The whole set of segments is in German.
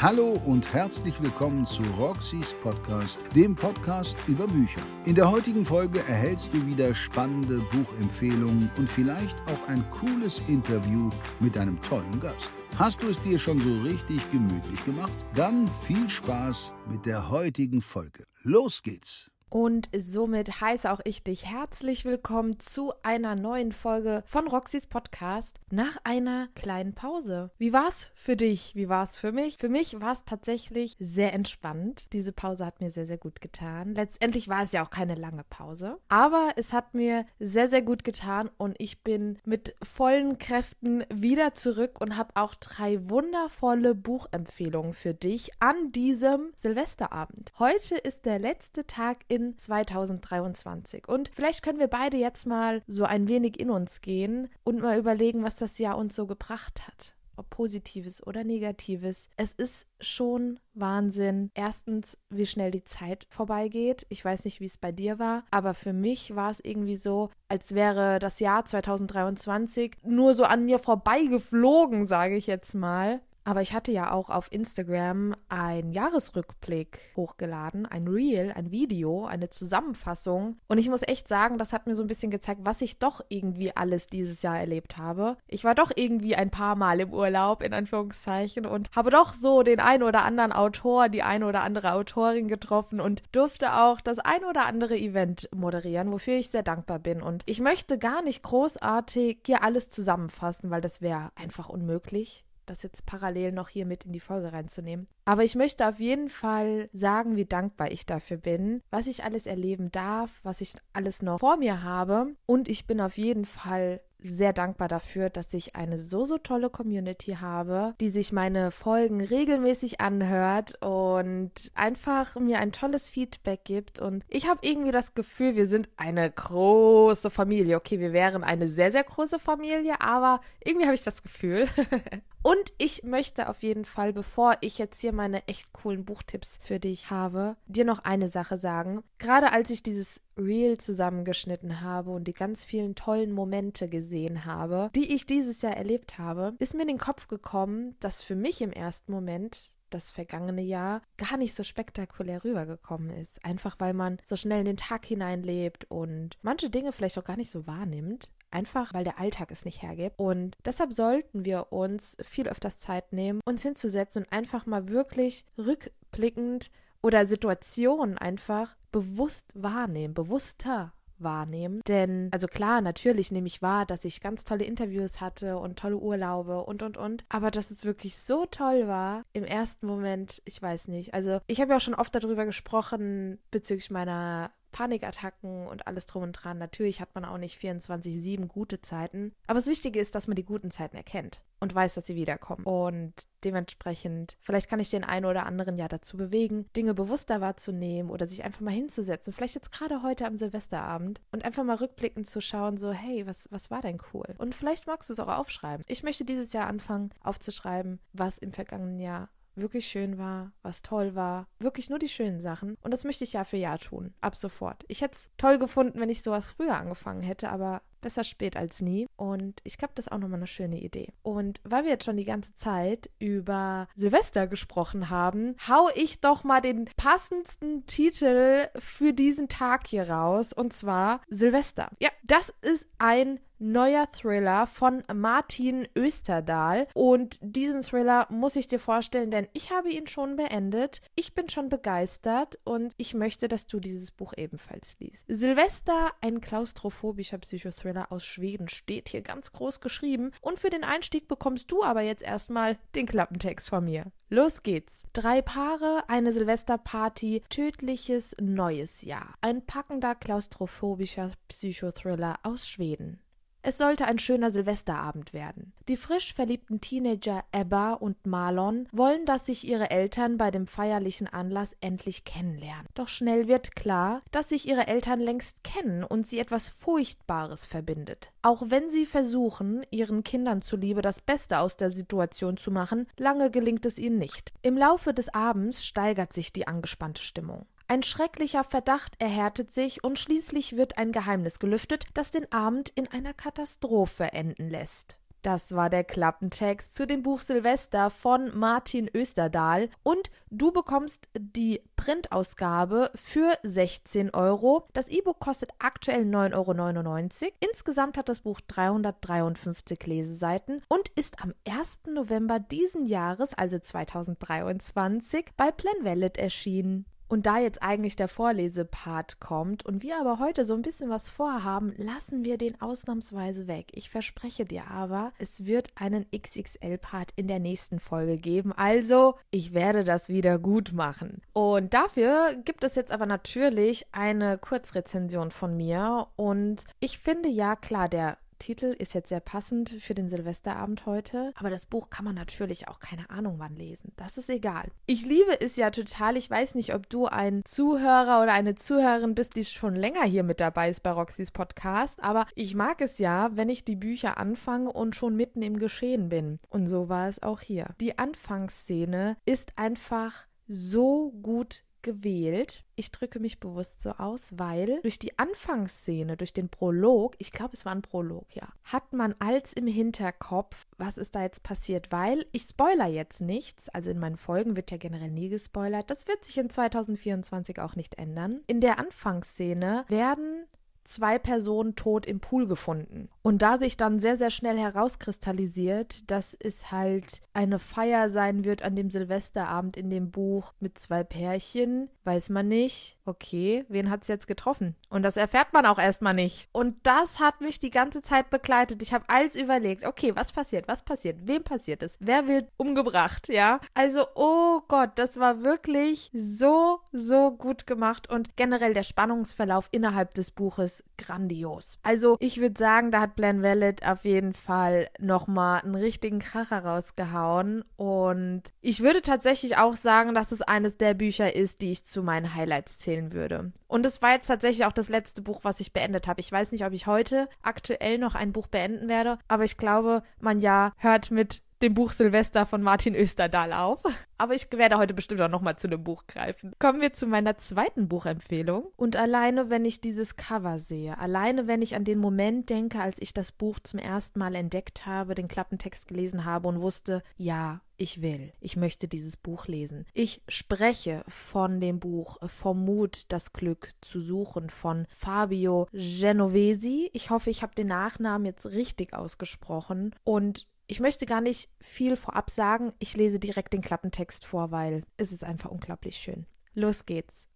Hallo und herzlich willkommen zu Roxys Podcast, dem Podcast über Bücher. In der heutigen Folge erhältst du wieder spannende Buchempfehlungen und vielleicht auch ein cooles Interview mit einem tollen Gast. Hast du es dir schon so richtig gemütlich gemacht? Dann viel Spaß mit der heutigen Folge. Los geht's! Und somit heiße auch ich dich herzlich willkommen zu einer neuen Folge von Roxys Podcast nach einer kleinen Pause. Wie war's für dich? Wie war's für mich? Für mich war es tatsächlich sehr entspannt. Diese Pause hat mir sehr, sehr gut getan. Letztendlich war es ja auch keine lange Pause, aber es hat mir sehr, sehr gut getan und ich bin mit vollen Kräften wieder zurück und habe auch drei wundervolle Buchempfehlungen für dich an diesem Silvesterabend. Heute ist der letzte Tag in in 2023. Und vielleicht können wir beide jetzt mal so ein wenig in uns gehen und mal überlegen, was das Jahr uns so gebracht hat ob positives oder negatives. Es ist schon Wahnsinn. Erstens, wie schnell die Zeit vorbeigeht. Ich weiß nicht, wie es bei dir war, aber für mich war es irgendwie so, als wäre das Jahr 2023 nur so an mir vorbeigeflogen, sage ich jetzt mal. Aber ich hatte ja auch auf Instagram einen Jahresrückblick hochgeladen, ein Reel, ein Video, eine Zusammenfassung. Und ich muss echt sagen, das hat mir so ein bisschen gezeigt, was ich doch irgendwie alles dieses Jahr erlebt habe. Ich war doch irgendwie ein paar Mal im Urlaub, in Anführungszeichen, und habe doch so den ein oder anderen Autor, die eine oder andere Autorin getroffen und durfte auch das ein oder andere Event moderieren, wofür ich sehr dankbar bin. Und ich möchte gar nicht großartig hier alles zusammenfassen, weil das wäre einfach unmöglich das jetzt parallel noch hier mit in die Folge reinzunehmen. Aber ich möchte auf jeden Fall sagen, wie dankbar ich dafür bin, was ich alles erleben darf, was ich alles noch vor mir habe. Und ich bin auf jeden Fall sehr dankbar dafür, dass ich eine so, so tolle Community habe, die sich meine Folgen regelmäßig anhört und einfach mir ein tolles Feedback gibt. Und ich habe irgendwie das Gefühl, wir sind eine große Familie. Okay, wir wären eine sehr, sehr große Familie, aber irgendwie habe ich das Gefühl. Und ich möchte auf jeden Fall, bevor ich jetzt hier meine echt coolen Buchtipps für dich habe, dir noch eine Sache sagen. Gerade als ich dieses Reel zusammengeschnitten habe und die ganz vielen tollen Momente gesehen habe, die ich dieses Jahr erlebt habe, ist mir in den Kopf gekommen, dass für mich im ersten Moment das vergangene Jahr gar nicht so spektakulär rübergekommen ist. Einfach weil man so schnell in den Tag hineinlebt und manche Dinge vielleicht auch gar nicht so wahrnimmt. Einfach weil der Alltag es nicht hergibt. Und deshalb sollten wir uns viel öfters Zeit nehmen, uns hinzusetzen und einfach mal wirklich rückblickend oder Situationen einfach bewusst wahrnehmen, bewusster wahrnehmen. Denn, also klar, natürlich nehme ich wahr, dass ich ganz tolle Interviews hatte und tolle Urlaube und, und, und. Aber dass es wirklich so toll war, im ersten Moment, ich weiß nicht. Also, ich habe ja auch schon oft darüber gesprochen bezüglich meiner Panikattacken und alles drum und dran. Natürlich hat man auch nicht 24-7 gute Zeiten. Aber das Wichtige ist, dass man die guten Zeiten erkennt und weiß, dass sie wiederkommen. Und dementsprechend, vielleicht kann ich den einen oder anderen ja dazu bewegen, Dinge bewusster wahrzunehmen oder sich einfach mal hinzusetzen. Vielleicht jetzt gerade heute am Silvesterabend und einfach mal rückblickend zu schauen, so, hey, was, was war denn cool? Und vielleicht magst du es auch aufschreiben. Ich möchte dieses Jahr anfangen aufzuschreiben, was im vergangenen Jahr wirklich schön war, was toll war. Wirklich nur die schönen Sachen. Und das möchte ich Jahr für Jahr tun. Ab sofort. Ich hätte es toll gefunden, wenn ich sowas früher angefangen hätte, aber besser spät als nie. Und ich glaube, das ist auch nochmal eine schöne Idee. Und weil wir jetzt schon die ganze Zeit über Silvester gesprochen haben, hau ich doch mal den passendsten Titel für diesen Tag hier raus. Und zwar Silvester. Ja, das ist ein neuer Thriller von Martin Österdahl. Und diesen Thriller muss ich dir vorstellen, denn ich habe ihn schon beendet. Ich bin schon begeistert und ich möchte, dass du dieses Buch ebenfalls liest. Silvester, ein klaustrophobischer Psychothriller aus Schweden, steht hier ganz groß geschrieben. Und für den Einstieg bekommst du aber jetzt erstmal den Klappentext von mir. Los geht's. Drei Paare, eine Silvesterparty, tödliches neues Jahr. Ein packender klaustrophobischer Psychothriller aus Schweden. Es sollte ein schöner Silvesterabend werden. Die frisch verliebten Teenager Ebba und Marlon wollen, dass sich ihre Eltern bei dem feierlichen Anlass endlich kennenlernen. Doch schnell wird klar, dass sich ihre Eltern längst kennen und sie etwas Furchtbares verbindet. Auch wenn sie versuchen, ihren Kindern zuliebe das Beste aus der Situation zu machen, lange gelingt es ihnen nicht. Im Laufe des Abends steigert sich die angespannte Stimmung. Ein schrecklicher Verdacht erhärtet sich und schließlich wird ein Geheimnis gelüftet, das den Abend in einer Katastrophe enden lässt. Das war der Klappentext zu dem Buch Silvester von Martin Österdahl. Und du bekommst die Printausgabe für 16 Euro. Das E-Book kostet aktuell 9,99 Euro. Insgesamt hat das Buch 353 Leseseiten und ist am 1. November diesen Jahres, also 2023, bei Planvalid erschienen. Und da jetzt eigentlich der Vorlesepart kommt und wir aber heute so ein bisschen was vorhaben, lassen wir den ausnahmsweise weg. Ich verspreche dir aber, es wird einen XXL-Part in der nächsten Folge geben. Also, ich werde das wieder gut machen. Und dafür gibt es jetzt aber natürlich eine Kurzrezension von mir. Und ich finde ja, klar, der Titel ist jetzt sehr passend für den Silvesterabend heute, aber das Buch kann man natürlich auch keine Ahnung wann lesen. Das ist egal. Ich liebe es ja total. Ich weiß nicht, ob du ein Zuhörer oder eine Zuhörerin bist, die schon länger hier mit dabei ist bei Roxys Podcast, aber ich mag es ja, wenn ich die Bücher anfange und schon mitten im Geschehen bin. Und so war es auch hier. Die Anfangsszene ist einfach so gut gewählt. Ich drücke mich bewusst so aus, weil durch die Anfangsszene, durch den Prolog, ich glaube, es war ein Prolog, ja, hat man als im Hinterkopf, was ist da jetzt passiert, weil ich spoiler jetzt nichts, also in meinen Folgen wird ja generell nie gespoilert, das wird sich in 2024 auch nicht ändern. In der Anfangsszene werden zwei Personen tot im Pool gefunden. Und da sich dann sehr, sehr schnell herauskristallisiert, dass es halt eine Feier sein wird an dem Silvesterabend in dem Buch mit zwei Pärchen, weiß man nicht, okay, wen hat es jetzt getroffen? Und das erfährt man auch erstmal nicht. Und das hat mich die ganze Zeit begleitet. Ich habe alles überlegt, okay, was passiert, was passiert, wem passiert es, wer wird umgebracht, ja? Also, oh Gott, das war wirklich so, so gut gemacht und generell der Spannungsverlauf innerhalb des Buches grandios. Also, ich würde sagen, da hat Glenn Vellet auf jeden Fall nochmal einen richtigen Kracher rausgehauen. Und ich würde tatsächlich auch sagen, dass es eines der Bücher ist, die ich zu meinen Highlights zählen würde. Und es war jetzt tatsächlich auch das letzte Buch, was ich beendet habe. Ich weiß nicht, ob ich heute aktuell noch ein Buch beenden werde, aber ich glaube, mein Jahr hört mit dem Buch Silvester von Martin Österdahl auf. Aber ich werde heute bestimmt auch nochmal zu dem Buch greifen. Kommen wir zu meiner zweiten Buchempfehlung. Und alleine, wenn ich dieses Cover sehe, alleine, wenn ich an den Moment denke, als ich das Buch zum ersten Mal entdeckt habe, den Klappentext gelesen habe und wusste, ja, ich will, ich möchte dieses Buch lesen. Ich spreche von dem Buch Vom Mut, das Glück zu suchen von Fabio Genovesi. Ich hoffe, ich habe den Nachnamen jetzt richtig ausgesprochen. Und ich möchte gar nicht viel vorab sagen. Ich lese direkt den Klappentext vor, weil es ist einfach unglaublich schön. Los geht's.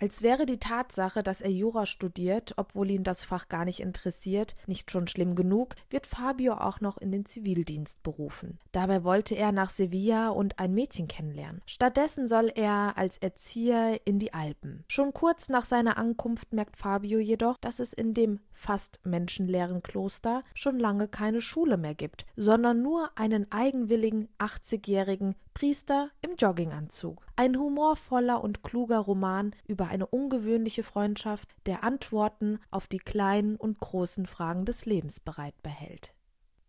Als wäre die Tatsache, dass er Jura studiert, obwohl ihn das Fach gar nicht interessiert, nicht schon schlimm genug, wird Fabio auch noch in den Zivildienst berufen. Dabei wollte er nach Sevilla und ein Mädchen kennenlernen. Stattdessen soll er als Erzieher in die Alpen. Schon kurz nach seiner Ankunft merkt Fabio jedoch, dass es in dem fast menschenleeren Kloster schon lange keine Schule mehr gibt, sondern nur einen eigenwilligen 80-jährigen Priester im Jogginganzug. Ein humorvoller und kluger Roman über eine ungewöhnliche Freundschaft, der Antworten auf die kleinen und großen Fragen des Lebens bereit behält.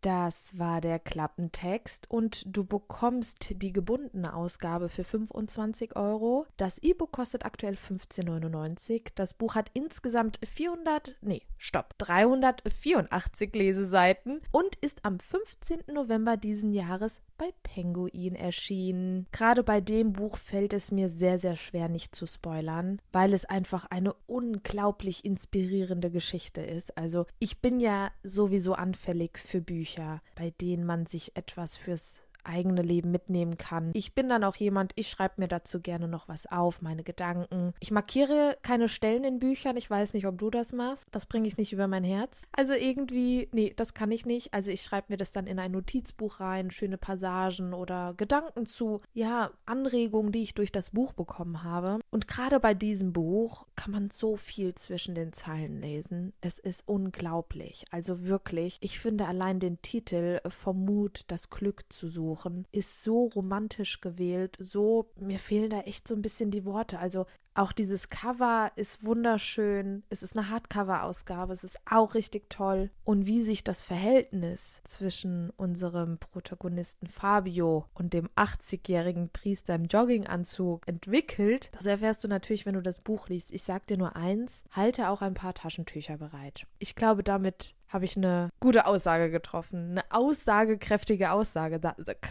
Das war der Klappentext und du bekommst die gebundene Ausgabe für 25 Euro. Das E-Book kostet aktuell 15,99. Das Buch hat insgesamt 400, nee, stopp, 384 Leseseiten und ist am 15. November diesen Jahres bei Penguin erschienen. Gerade bei dem Buch fällt es mir sehr, sehr schwer, nicht zu spoilern, weil es einfach eine unglaublich inspirierende Geschichte ist. Also ich bin ja sowieso anfällig für Bücher. Bei denen man sich etwas fürs eigene Leben mitnehmen kann. Ich bin dann auch jemand, ich schreibe mir dazu gerne noch was auf, meine Gedanken. Ich markiere keine Stellen in Büchern. Ich weiß nicht, ob du das machst. Das bringe ich nicht über mein Herz. Also irgendwie, nee, das kann ich nicht. Also ich schreibe mir das dann in ein Notizbuch rein, schöne Passagen oder Gedanken zu, ja, Anregungen, die ich durch das Buch bekommen habe. Und gerade bei diesem Buch kann man so viel zwischen den Zeilen lesen. Es ist unglaublich. Also wirklich, ich finde allein den Titel vom Mut, das Glück zu suchen suchen, ist so romantisch gewählt, so, mir fehlen da echt so ein bisschen die Worte. Also auch dieses Cover ist wunderschön. Es ist eine Hardcover-Ausgabe. Es ist auch richtig toll. Und wie sich das Verhältnis zwischen unserem Protagonisten Fabio und dem 80-jährigen Priester im Jogginganzug entwickelt, das erfährst du natürlich, wenn du das Buch liest. Ich sag dir nur eins: halte auch ein paar Taschentücher bereit. Ich glaube, damit habe ich eine gute Aussage getroffen. Eine aussagekräftige Aussage.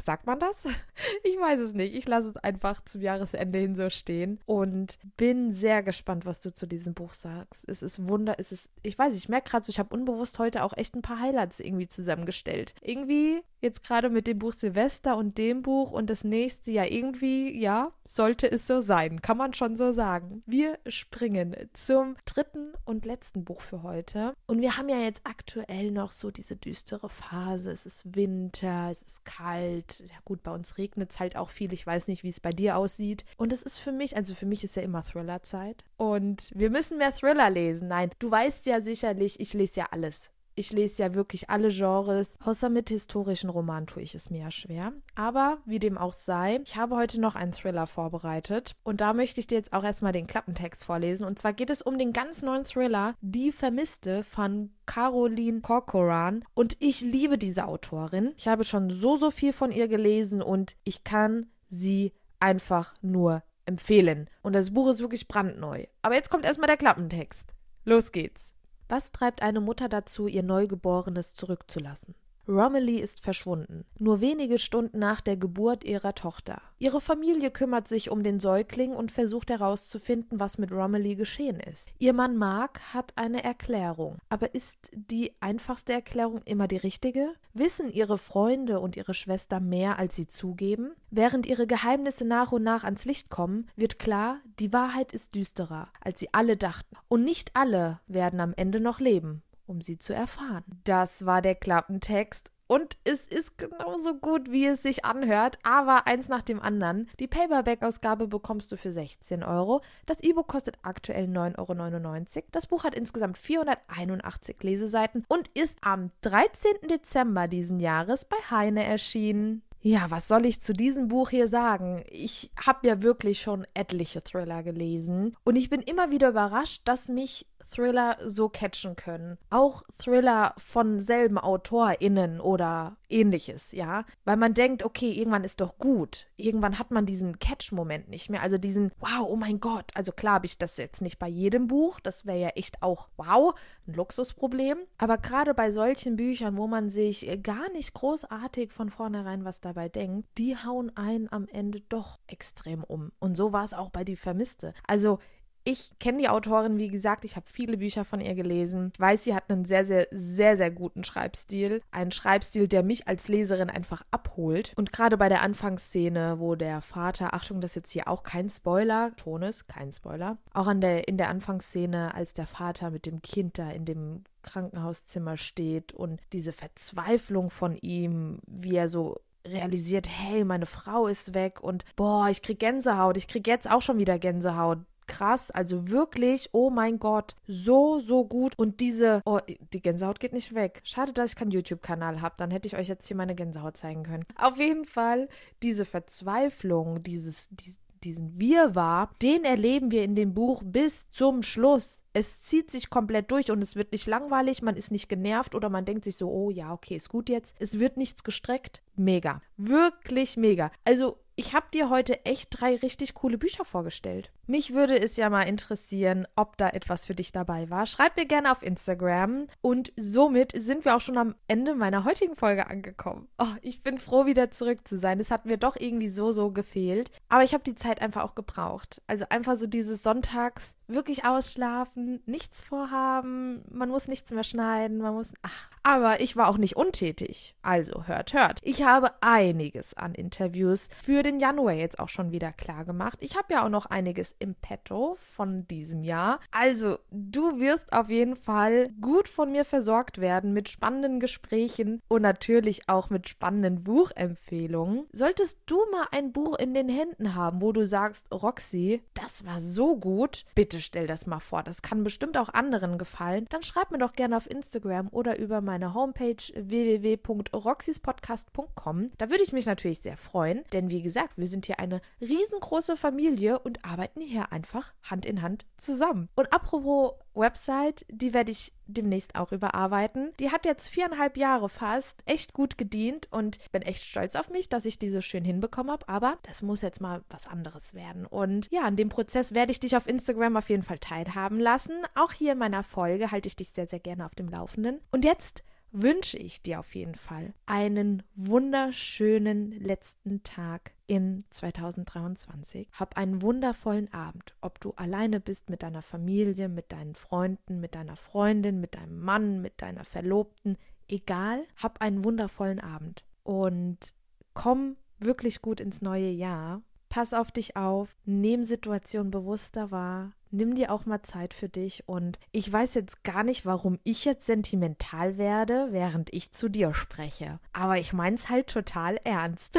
Sagt man das? Ich weiß es nicht. Ich lasse es einfach zum Jahresende hin so stehen und bin sehr gespannt, was du zu diesem Buch sagst. Es ist Wunder, es ist, ich weiß, ich merke gerade so, ich habe unbewusst heute auch echt ein paar Highlights irgendwie zusammengestellt. Irgendwie jetzt gerade mit dem Buch Silvester und dem Buch und das nächste ja irgendwie, ja, sollte es so sein, kann man schon so sagen. Wir springen zum dritten und letzten Buch für heute und wir haben ja jetzt aktuell noch so diese düstere Phase. Es ist Winter, es ist kalt. Ja gut, bei uns regnet es halt auch viel. Ich weiß nicht, wie es bei dir aussieht. Und es ist für mich, also für mich ist ja immer Thrillerzeit. Und wir müssen mehr Thriller lesen. Nein, du weißt ja sicherlich, ich lese ja alles. Ich lese ja wirklich alle Genres, außer mit historischen Romanen tue ich es mir ja schwer. Aber wie dem auch sei, ich habe heute noch einen Thriller vorbereitet und da möchte ich dir jetzt auch erstmal den Klappentext vorlesen. Und zwar geht es um den ganz neuen Thriller Die Vermisste von Caroline Corcoran und ich liebe diese Autorin. Ich habe schon so, so viel von ihr gelesen und ich kann sie einfach nur empfehlen. Und das Buch ist wirklich brandneu. Aber jetzt kommt erstmal der Klappentext. Los geht's. Was treibt eine Mutter dazu, ihr Neugeborenes zurückzulassen? Romilly ist verschwunden, nur wenige Stunden nach der Geburt ihrer Tochter. Ihre Familie kümmert sich um den Säugling und versucht herauszufinden, was mit Romilly geschehen ist. Ihr Mann Mark hat eine Erklärung, aber ist die einfachste Erklärung immer die richtige? Wissen ihre Freunde und ihre Schwester mehr, als sie zugeben? Während ihre Geheimnisse nach und nach ans Licht kommen, wird klar, die Wahrheit ist düsterer, als sie alle dachten, und nicht alle werden am Ende noch leben um sie zu erfahren. Das war der Klappentext. Und es ist genauso gut, wie es sich anhört, aber eins nach dem anderen. Die Paperback-Ausgabe bekommst du für 16 Euro. Das E-Book kostet aktuell 9,99 Euro. Das Buch hat insgesamt 481 Leseseiten und ist am 13. Dezember diesen Jahres bei Heine erschienen. Ja, was soll ich zu diesem Buch hier sagen? Ich habe ja wirklich schon etliche Thriller gelesen und ich bin immer wieder überrascht, dass mich Thriller so catchen können. Auch Thriller von selben AutorInnen oder ähnliches, ja. Weil man denkt, okay, irgendwann ist doch gut. Irgendwann hat man diesen Catch-Moment nicht mehr. Also diesen, wow, oh mein Gott. Also klar habe ich das jetzt nicht bei jedem Buch. Das wäre ja echt auch, wow, ein Luxusproblem. Aber gerade bei solchen Büchern, wo man sich gar nicht großartig von vornherein was dabei denkt, die hauen einen am Ende doch extrem um. Und so war es auch bei Die Vermisste. Also ich kenne die Autorin, wie gesagt, ich habe viele Bücher von ihr gelesen. Ich weiß, sie hat einen sehr, sehr, sehr, sehr guten Schreibstil. Einen Schreibstil, der mich als Leserin einfach abholt. Und gerade bei der Anfangsszene, wo der Vater, Achtung, das ist jetzt hier auch kein Spoiler, Ton ist, kein Spoiler. Auch an der, in der Anfangsszene, als der Vater mit dem Kind da in dem Krankenhauszimmer steht und diese Verzweiflung von ihm, wie er so realisiert, hey, meine Frau ist weg und boah, ich krieg Gänsehaut, ich krieg jetzt auch schon wieder Gänsehaut krass. Also wirklich, oh mein Gott, so, so gut. Und diese, oh, die Gänsehaut geht nicht weg. Schade, dass ich keinen YouTube-Kanal habe. Dann hätte ich euch jetzt hier meine Gänsehaut zeigen können. Auf jeden Fall, diese Verzweiflung, dieses, die, diesen Wirrwarr, den erleben wir in dem Buch bis zum Schluss. Es zieht sich komplett durch und es wird nicht langweilig, man ist nicht genervt oder man denkt sich so, oh ja, okay, ist gut jetzt. Es wird nichts gestreckt. Mega. Wirklich mega. Also ich habe dir heute echt drei richtig coole Bücher vorgestellt. Mich würde es ja mal interessieren, ob da etwas für dich dabei war. Schreib mir gerne auf Instagram. Und somit sind wir auch schon am Ende meiner heutigen Folge angekommen. Oh, ich bin froh, wieder zurück zu sein. Es hat mir doch irgendwie so, so gefehlt. Aber ich habe die Zeit einfach auch gebraucht. Also einfach so dieses Sonntags wirklich ausschlafen, nichts vorhaben, man muss nichts mehr schneiden, man muss. Ach, aber ich war auch nicht untätig. Also hört, hört. Ich habe einiges an Interviews für den Januar jetzt auch schon wieder klar gemacht. Ich habe ja auch noch einiges im Petto von diesem Jahr. Also, du wirst auf jeden Fall gut von mir versorgt werden mit spannenden Gesprächen und natürlich auch mit spannenden Buchempfehlungen. Solltest du mal ein Buch in den Händen haben, wo du sagst, Roxy, das war so gut, bitte stell das mal vor. Das kann bestimmt auch anderen gefallen. Dann schreib mir doch gerne auf Instagram oder über meine Homepage www.roxyspodcast.com. Da würde ich mich natürlich sehr freuen, denn wie gesagt, gesagt, wir sind hier eine riesengroße Familie und arbeiten hier einfach Hand in Hand zusammen. Und apropos Website, die werde ich demnächst auch überarbeiten. Die hat jetzt viereinhalb Jahre fast echt gut gedient und bin echt stolz auf mich, dass ich die so schön hinbekommen habe. Aber das muss jetzt mal was anderes werden. Und ja, an dem Prozess werde ich dich auf Instagram auf jeden Fall teilhaben lassen. Auch hier in meiner Folge halte ich dich sehr, sehr gerne auf dem Laufenden. Und jetzt wünsche ich dir auf jeden Fall einen wunderschönen letzten Tag in 2023. Hab einen wundervollen Abend, ob du alleine bist mit deiner Familie, mit deinen Freunden, mit deiner Freundin, mit deinem Mann, mit deiner Verlobten, egal, hab einen wundervollen Abend und komm wirklich gut ins neue Jahr. Pass auf dich auf, nimm Situationen bewusster wahr, nimm dir auch mal Zeit für dich und ich weiß jetzt gar nicht, warum ich jetzt sentimental werde, während ich zu dir spreche. Aber ich mein's halt total ernst.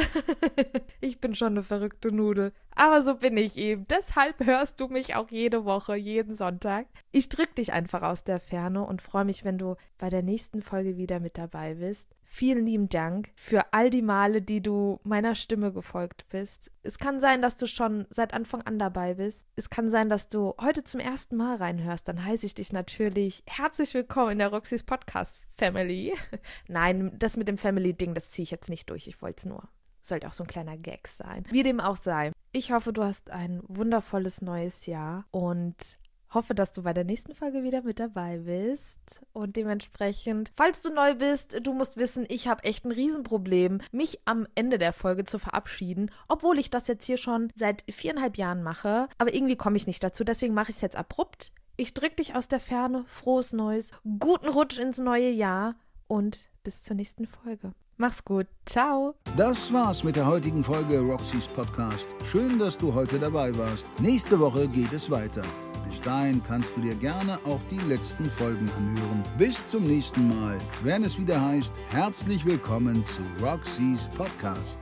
ich bin schon eine verrückte Nudel. Aber so bin ich eben. Deshalb hörst du mich auch jede Woche, jeden Sonntag. Ich drück dich einfach aus der Ferne und freue mich, wenn du bei der nächsten Folge wieder mit dabei bist. Vielen lieben Dank für all die Male, die du meiner Stimme gefolgt bist. Es kann sein, dass du schon seit Anfang an dabei bist. Es kann sein, dass du heute zum ersten Mal reinhörst. Dann heiße ich dich natürlich herzlich willkommen in der Roxys Podcast Family. Nein, das mit dem Family-Ding, das ziehe ich jetzt nicht durch. Ich wollte es nur. Sollte auch so ein kleiner Gag sein. Wie dem auch sei. Ich hoffe, du hast ein wundervolles neues Jahr und hoffe, dass du bei der nächsten Folge wieder mit dabei bist. Und dementsprechend, falls du neu bist, du musst wissen, ich habe echt ein Riesenproblem, mich am Ende der Folge zu verabschieden, obwohl ich das jetzt hier schon seit viereinhalb Jahren mache. Aber irgendwie komme ich nicht dazu, deswegen mache ich es jetzt abrupt. Ich drücke dich aus der Ferne, frohes Neues, guten Rutsch ins neue Jahr und bis zur nächsten Folge. Mach's gut. Ciao. Das war's mit der heutigen Folge Roxys Podcast. Schön, dass du heute dabei warst. Nächste Woche geht es weiter. Bis dahin kannst du dir gerne auch die letzten Folgen anhören. Bis zum nächsten Mal, wenn es wieder heißt, herzlich willkommen zu Roxys Podcast.